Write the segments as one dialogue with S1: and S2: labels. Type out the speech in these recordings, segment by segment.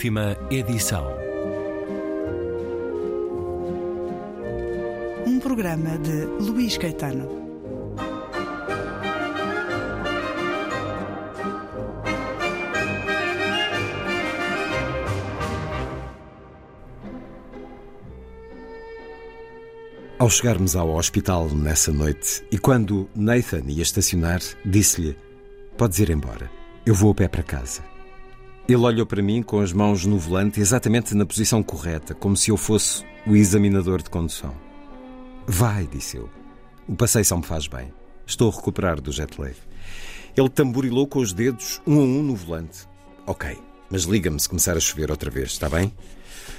S1: Última edição.
S2: Um programa de Luís Caetano.
S3: Ao chegarmos ao hospital nessa noite e quando Nathan ia estacionar, disse-lhe: Podes ir embora, eu vou a pé para casa. Ele olhou para mim com as mãos no volante, exatamente na posição correta, como se eu fosse o examinador de condução. Vai, disse eu. O passeio só me faz bem. Estou a recuperar do jet lag. Ele tamborilou com os dedos, um a um, no volante. Ok, mas liga-me se começar a chover outra vez, está bem?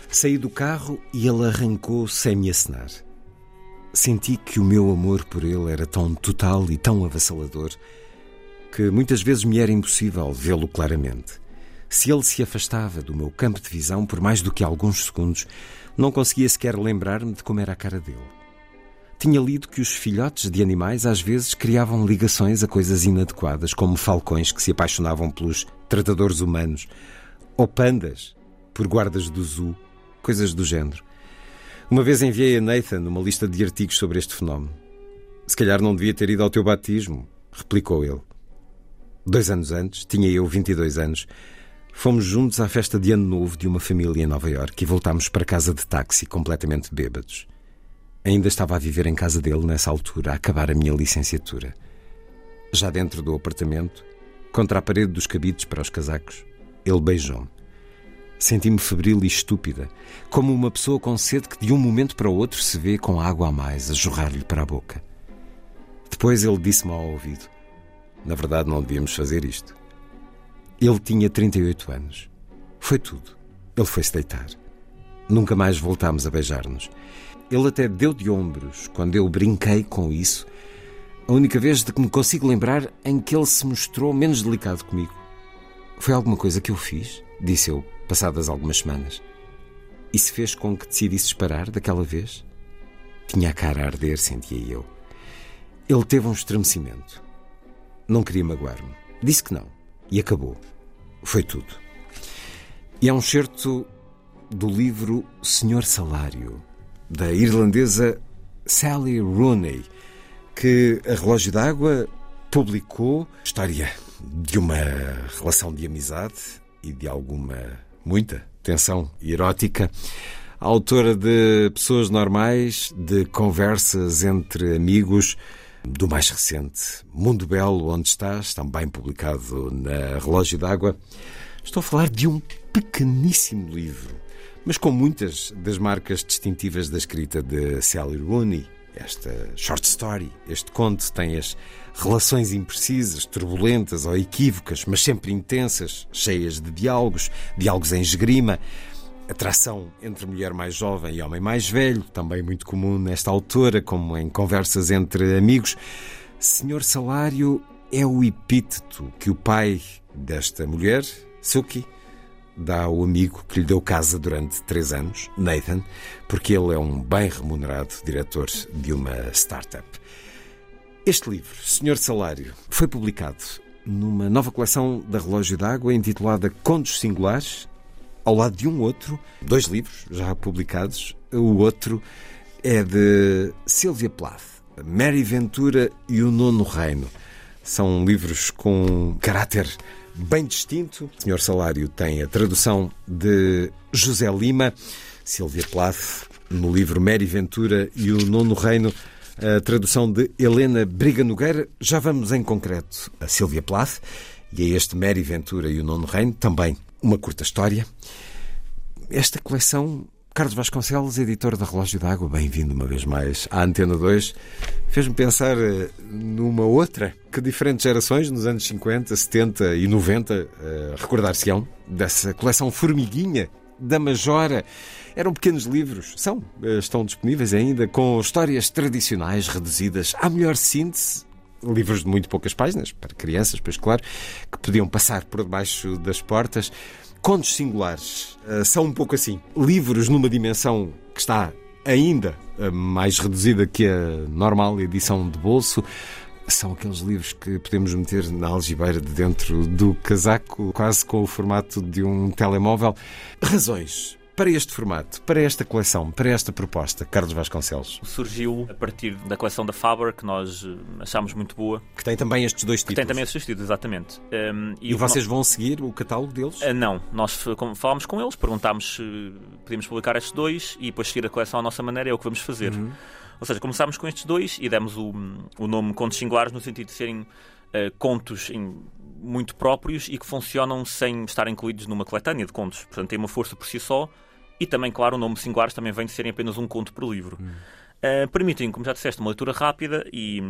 S3: Saí do carro e ele arrancou sem me acenar. Senti que o meu amor por ele era tão total e tão avassalador que muitas vezes me era impossível vê-lo claramente. Se ele se afastava do meu campo de visão por mais do que alguns segundos, não conseguia sequer lembrar-me de como era a cara dele. Tinha lido que os filhotes de animais às vezes criavam ligações a coisas inadequadas, como falcões que se apaixonavam pelos tratadores humanos, ou pandas por guardas do zoo, coisas do género. Uma vez enviei a Nathan uma lista de artigos sobre este fenómeno. Se calhar não devia ter ido ao teu batismo, replicou ele. Dois anos antes, tinha eu 22 anos, fomos juntos à festa de Ano Novo de uma família em Nova Iorque e voltámos para casa de táxi, completamente bêbados. Ainda estava a viver em casa dele nessa altura, a acabar a minha licenciatura. Já dentro do apartamento, contra a parede dos cabides para os casacos, ele beijou-me. Senti-me febril e estúpida, como uma pessoa com sede que de um momento para o outro se vê com água a mais a jorrar-lhe para a boca. Depois ele disse-me ao ouvido: Na verdade, não devíamos fazer isto. Ele tinha 38 anos. Foi tudo. Ele foi-se deitar. Nunca mais voltámos a beijar-nos. Ele até deu de ombros quando eu brinquei com isso, a única vez de que me consigo lembrar em que ele se mostrou menos delicado comigo. Foi alguma coisa que eu fiz? Disse eu, passadas algumas semanas. E se fez com que decidisses parar daquela vez? Tinha a cara a arder, sentia eu. Ele teve um estremecimento. Não queria magoar-me. Disse que não. E acabou. Foi tudo. E é um certo do livro Senhor Salário, da irlandesa Sally Rooney, que a Relógio d'Água publicou história de uma relação de amizade e de alguma, muita tensão erótica. A autora de Pessoas Normais, de conversas entre amigos, do mais recente Mundo Belo, onde estás, também publicado na Relógio d'Água. Estou a falar de um pequeníssimo livro, mas com muitas das marcas distintivas da escrita de Sally Rooney. Esta short story, este conto, tem as relações imprecisas, turbulentas ou equívocas, mas sempre intensas, cheias de diálogos, diálogos em esgrima, atração entre mulher mais jovem e homem mais velho, também muito comum nesta autora, como em conversas entre amigos. Senhor Salário é o epíteto que o pai desta mulher, Suki, dá ao amigo que lhe deu casa durante três anos, Nathan, porque ele é um bem remunerado diretor de uma startup. Este livro, Senhor Salário, foi publicado numa nova coleção da Relógio d'Água intitulada Contos Singulares, ao lado de um outro, dois livros já publicados. O outro é de Sylvia Plath, Mary Ventura e o Nono Reino. São livros com caráter bem distinto. O Senhor Salário tem a tradução de José Lima, Silvia Plath, no livro Mary Ventura e o Nono Reino, a tradução de Helena Briga Nogueira. Já vamos em concreto a Silvia Plath e a este Mary Ventura e o Nono Reino, também uma curta história. Esta coleção Carlos Vasconcelos, editor da Relógio d'Água, bem-vindo uma vez mais à Antena 2, fez-me pensar eh, numa outra que diferentes gerações, nos anos 50, 70 e 90, eh, recordar-se-ão dessa coleção Formiguinha da Majora. Eram pequenos livros, são, eh, estão disponíveis ainda, com histórias tradicionais reduzidas à melhor síntese livros de muito poucas páginas, para crianças, pois claro, que podiam passar por debaixo das portas. Contos singulares uh, são um pouco assim. Livros numa dimensão que está ainda uh, mais reduzida que a normal edição de bolso, São aqueles livros que podemos meter na algibeira de dentro do casaco, quase com o formato de um telemóvel. Razões para este formato, para esta coleção, para esta proposta, Carlos Vasconcelos?
S1: Surgiu a partir da coleção da Faber, que nós eh, achámos muito boa.
S3: Que tem também estes dois títulos.
S1: Que tem também estes dois títulos, exatamente.
S3: Um, e, e vocês vão seguir o catálogo deles?
S1: Uh, não, nós falámos com eles, perguntámos se podíamos publicar estes dois e depois seguir a coleção à nossa maneira, é o que vamos fazer. Uhum. Ou seja, começámos com estes dois e demos o, o nome Contos Singulares no sentido de serem uh, contos em, muito próprios e que funcionam sem estar incluídos numa coletânea de contos. Portanto, tem uma força por si só e também, claro, o nome Singulares também vem de serem apenas um conto por livro. Hum. Uh, permitem, como já disseste, uma leitura rápida e,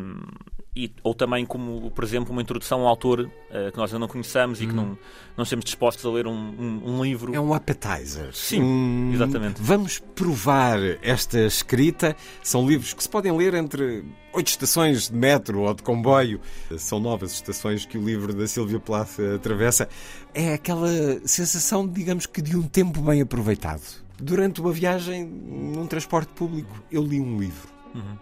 S1: e, ou também, como por exemplo, uma introdução a um autor uh, que nós ainda não conheçamos hum. e que não, não estamos dispostos a ler um, um, um livro.
S3: É um appetizer.
S1: Sim,
S3: um...
S1: exatamente.
S3: Vamos provar esta escrita. São livros que se podem ler entre oito estações de metro ou de comboio. São novas estações que o livro da Silvia Plath atravessa. É aquela sensação, digamos que, de um tempo bem aproveitado durante uma viagem num transporte público, eu li um livro.
S1: Uhum.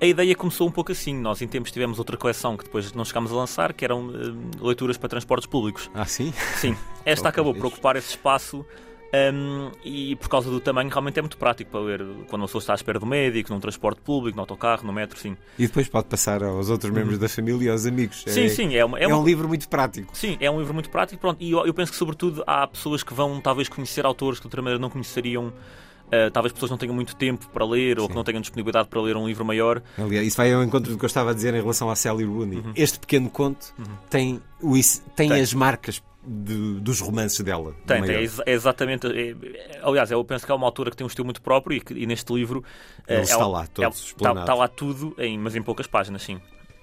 S1: A, ideia começou um pouco assim. Nós, em tempos, tivemos outra coleção que depois não chegámos a lançar, que eram uh, leituras para transportes públicos.
S3: Ah, sim?
S1: Sim. Esta acabou por ocupar esse espaço um, e por causa do tamanho, realmente é muito prático para ler quando uma pessoa está à espera do médico, num transporte público, no autocarro, no metro, sim.
S3: E depois pode passar aos outros uhum. membros da família e aos amigos.
S1: Sim,
S3: é,
S1: sim. É, uma, é,
S3: é
S1: uma...
S3: um livro muito prático.
S1: Sim, é um livro muito prático. Pronto, e eu, eu penso que, sobretudo, há pessoas que vão talvez conhecer autores que de outra maneira não conheceriam. Uh, talvez pessoas não tenham muito tempo para ler Sim. ou que não tenham disponibilidade para ler um livro maior.
S3: Aliás, isso vai ao encontro do que eu estava a dizer em relação a Sally Rooney. Uhum. Este pequeno conto uhum. tem, o, tem, tem, as marcas de, dos romances dela.
S1: Tem, tem é, exatamente. É, aliás, eu penso que é uma autora que tem um estilo muito próprio e, que, e neste livro
S3: Ele é, está lá, todo é, está,
S1: está, lá tudo, em, mas em poucas páginas, sim.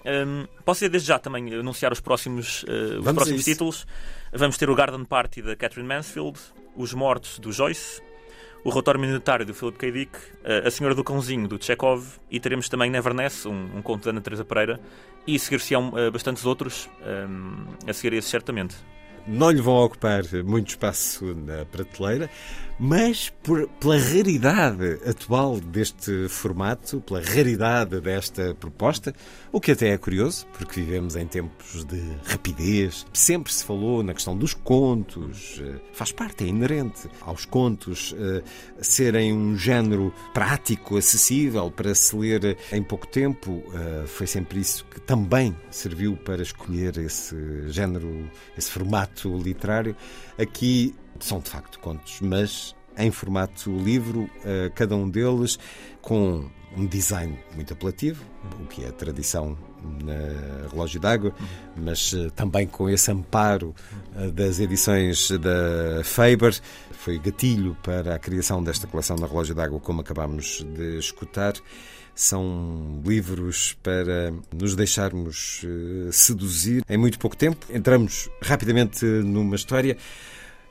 S1: Um, posso ir desde já também anunciar os próximos, uh, os próximos títulos. Vamos ter o Garden Party da Catherine Mansfield, Os Mortos do Joyce, o Relatório Minutário do Philip K. Dick, uh, A Senhora do Cãozinho do Chekhov e teremos também Neverness, um, um conto da Ana Teresa Pereira, e seguir-se-ão uh, bastantes outros, um, a seguir esse certamente
S3: não lhe vão ocupar muito espaço na prateleira, mas por, pela raridade atual deste formato, pela raridade desta proposta, o que até é curioso, porque vivemos em tempos de rapidez. Sempre se falou na questão dos contos, eh, faz parte, é inerente aos contos eh, serem um género prático, acessível para se ler em pouco tempo. Eh, foi sempre isso que também serviu para escolher esse género, esse formato literário. Aqui são de facto contos, mas em formato livro, eh, cada um deles com um design muito apelativo, o que é a tradição na Relógio d'Água, mas eh, também com esse amparo eh, das edições da Faber. Foi gatilho para a criação desta coleção na Relógio d'Água, como acabámos de escutar. São livros para nos deixarmos seduzir em muito pouco tempo. Entramos rapidamente numa história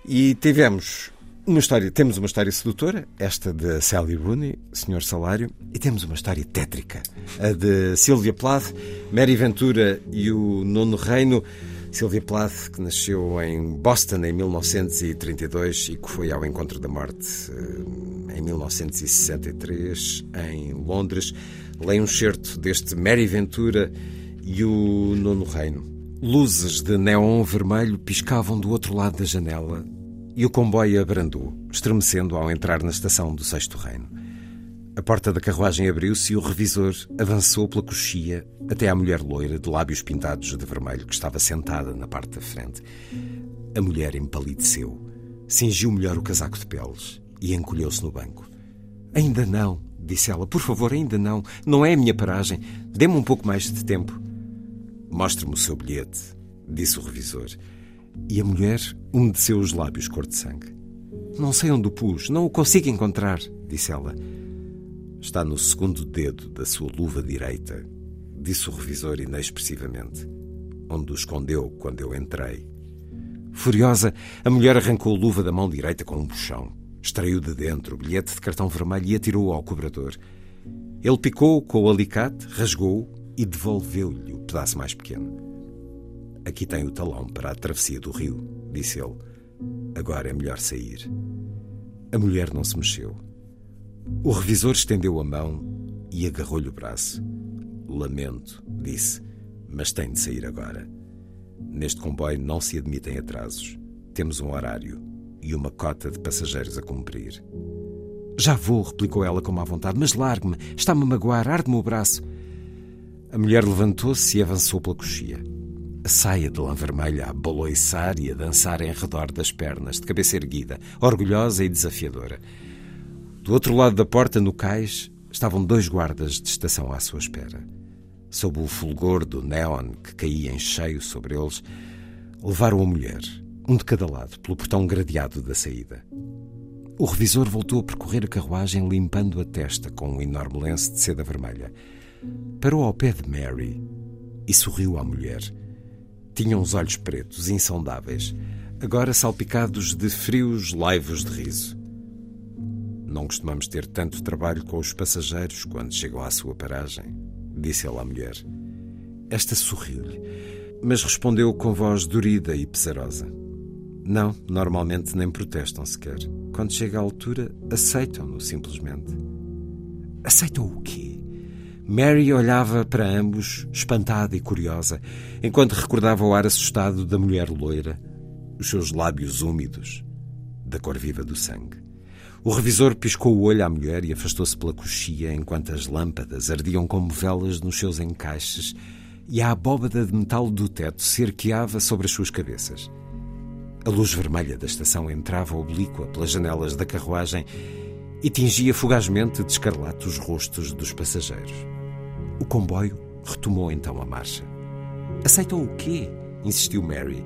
S3: e tivemos uma história, temos uma história sedutora, esta de Sally Rooney, Senhor Salário, e temos uma história tétrica, a de Sylvia Plath, Mary Ventura e o Nono Reino. Sylvia Plath, que nasceu em Boston em 1932 e que foi ao encontro da morte eh, em 1963 em Londres, lê um certo deste Mary Ventura e o Nono Reino. Luzes de neon vermelho piscavam do outro lado da janela e o comboio abrandou, estremecendo ao entrar na estação do Sexto Reino. A porta da carruagem abriu-se e o revisor avançou pela coxia até à mulher loira de lábios pintados de vermelho que estava sentada na parte da frente. A mulher empalideceu, cingiu melhor o casaco de peles e encolheu-se no banco. Ainda não, disse ela. Por favor, ainda não. Não é a minha paragem. Dê-me um pouco mais de tempo. Mostre-me o seu bilhete, disse o revisor. E a mulher umedeceu os lábios cor de sangue. Não sei onde o pus, não o consigo encontrar, disse ela. Está no segundo dedo da sua luva direita, disse o revisor inexpressivamente, onde o escondeu quando eu entrei. Furiosa, a mulher arrancou a luva da mão direita com um buchão, extraiu de dentro o bilhete de cartão vermelho e atirou-o ao cobrador. Ele picou com o alicate, rasgou-o e devolveu-lhe o pedaço mais pequeno. Aqui tem o talão para a travessia do rio, disse ele. Agora é melhor sair. A mulher não se mexeu. O revisor estendeu a mão e agarrou-lhe o braço. Lamento, disse. mas tem de sair agora. Neste comboio não se admitem atrasos. Temos um horário e uma cota de passageiros a cumprir. Já vou, replicou ela com má vontade, mas largue-me, está-me a magoar, arde-me o braço. A mulher levantou-se e avançou pela coxia. A saia de lã vermelha a baloiçar e a dançar em redor das pernas, de cabeça erguida, orgulhosa e desafiadora. Do outro lado da porta, no cais, estavam dois guardas de estação à sua espera. Sob o fulgor do neon que caía em cheio sobre eles, levaram a mulher, um de cada lado, pelo portão gradeado da saída. O revisor voltou a percorrer a carruagem limpando a testa com um enorme lenço de seda vermelha. Parou ao pé de Mary e sorriu à mulher. Tinha uns olhos pretos, insondáveis, agora salpicados de frios laivos de riso. Não costumamos ter tanto trabalho com os passageiros quando chegam à sua paragem, disse ela à mulher. Esta sorriu-lhe, mas respondeu com voz dorida e pesarosa. Não, normalmente nem protestam sequer. Quando chega à altura, aceitam-no simplesmente. Aceitam o quê? Mary olhava para ambos, espantada e curiosa, enquanto recordava o ar assustado da mulher loira, os seus lábios úmidos, da cor viva do sangue. O revisor piscou o olho à mulher e afastou-se pela coxia enquanto as lâmpadas ardiam como velas nos seus encaixes e a abóbada de metal do teto se arqueava sobre as suas cabeças. A luz vermelha da estação entrava oblíqua pelas janelas da carruagem e tingia fugazmente de escarlate os rostos dos passageiros. O comboio retomou então a marcha. Aceitam o quê? insistiu Mary.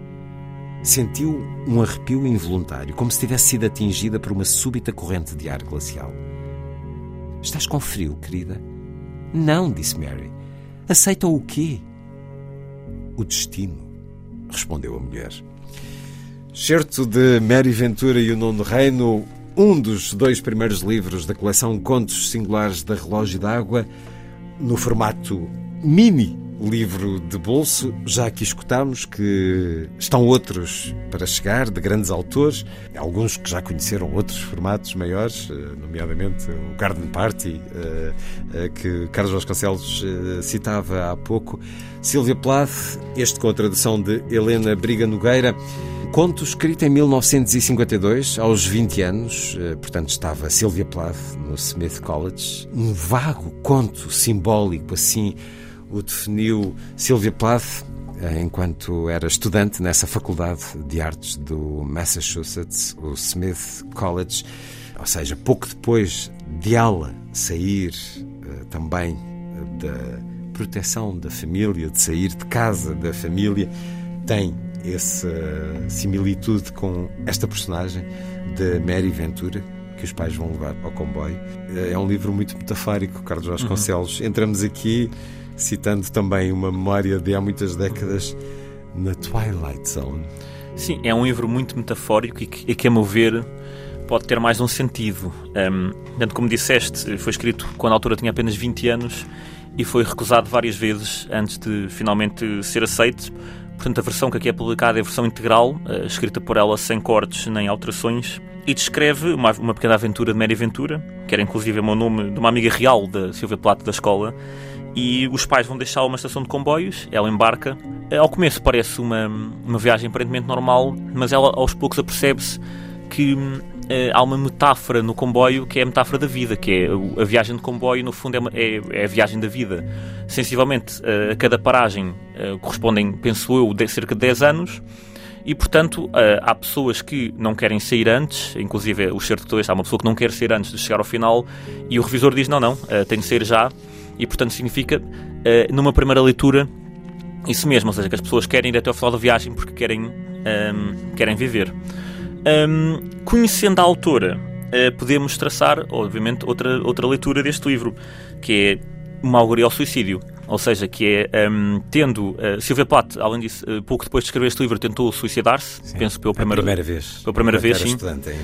S3: Sentiu um arrepio involuntário, como se tivesse sido atingida por uma súbita corrente de ar glacial. Estás com frio, querida? Não, disse Mary. Aceitam o quê? O destino, respondeu a mulher. Certo de Mary Ventura e o Nono Reino, um dos dois primeiros livros da coleção Contos Singulares da Relógio d'Água, no formato mini livro de bolso. Já aqui escutamos que estão outros para chegar, de grandes autores, alguns que já conheceram outros formatos maiores, eh, nomeadamente o Garden Party, eh, eh, que Carlos Vasconcelos citava há pouco. Silvia Plath, este com a tradução de Helena Briga Nogueira. Conto escrito em 1952, aos 20 anos, portanto estava Silvia Plath no Smith College. Um vago conto simbólico, assim, o definiu Sylvia Plath eh, enquanto era estudante nessa faculdade de artes do Massachusetts, o Smith College, ou seja, pouco depois de ela sair eh, também eh, da proteção da família, de sair de casa da família, tem essa similitude com esta personagem de Mary Ventura, que os pais vão levar ao comboio. É um livro muito metafórico, Carlos Vasconcelos. Uhum. Entramos aqui citando também uma memória de há muitas décadas na Twilight Zone.
S1: Sim, é um livro muito metafórico e que, e que a meu ver, pode ter mais um sentido. Um, tanto como disseste, foi escrito quando a autora tinha apenas 20 anos e foi recusado várias vezes antes de finalmente ser aceito. Portanto, a versão que aqui é publicada é a versão integral, uh, escrita por ela sem cortes nem alterações, e descreve uma, uma pequena aventura de Mary Ventura, que era inclusive o meu nome de uma amiga real da Silvia Plato da escola, e os pais vão deixá-la uma estação de comboios, ela embarca. Ao começo parece uma, uma viagem aparentemente normal, mas ela aos poucos apercebe-se que Uh, há uma metáfora no comboio que é a metáfora da vida, que é a viagem de comboio, no fundo, é, uma, é, é a viagem da vida. Sensivelmente, uh, a cada paragem uh, correspondem, penso eu, de cerca de 10 anos, e portanto há pessoas que não querem sair antes, inclusive o certo de há uma pessoa que não quer sair antes de chegar ao final, e o revisor diz: não, não, tem de sair já e, portanto, significa, numa primeira leitura, isso mesmo, ou seja, que as pessoas querem ir até ao final da viagem porque querem, ehm, querem viver. Um, conhecendo a autora, uh, podemos traçar, obviamente, outra, outra leitura deste livro, que é uma alegoria ao suicídio. Ou seja, que é um, tendo. Uh, Silvia Plath, além disso, uh, pouco depois de escrever este livro, tentou suicidar-se. Penso pela primeira,
S3: primeira vez.
S1: Pela primeira vez, sim.
S3: Estudante ainda.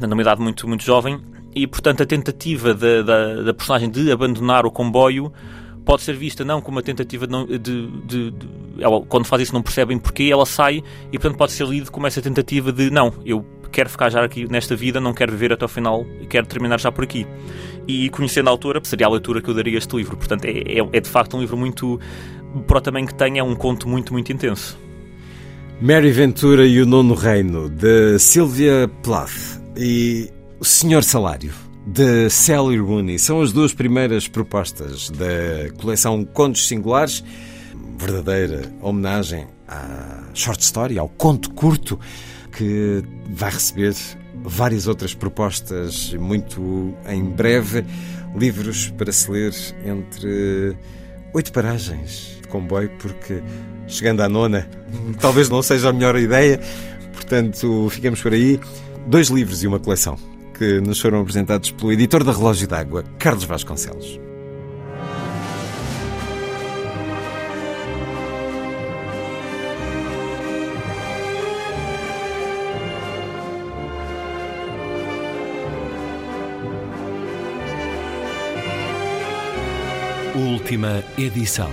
S1: Um, numa idade muito, muito jovem e, portanto, a tentativa da, da, da, personagem de abandonar o comboio pode ser vista não como uma tentativa de, de, de, de, ela, quando faz isso não percebem porquê, ela sai e, portanto, pode ser lido como essa tentativa de não, eu quero ficar já aqui nesta vida, não quero viver até ao final, quero terminar já por aqui. E conhecendo a autora, seria a leitura que eu daria a este livro. Portanto, é, é, é de facto um livro muito para o tamanho que tem, é um conto muito, muito intenso.
S3: Mary Ventura e o Nono Reino, de Sylvia Plath e O Senhor Salário, de Sally Rooney, são as duas primeiras propostas da coleção Contos Singulares, verdadeira homenagem à short story, ao conto curto, que vai receber várias outras propostas muito em breve, livros para se ler entre oito paragens de comboio, porque chegando à nona talvez não seja a melhor ideia, portanto ficamos por aí. Dois livros e uma coleção que nos foram apresentados pelo editor da Relógio d'Água, Carlos Vasconcelos.
S4: Última edição.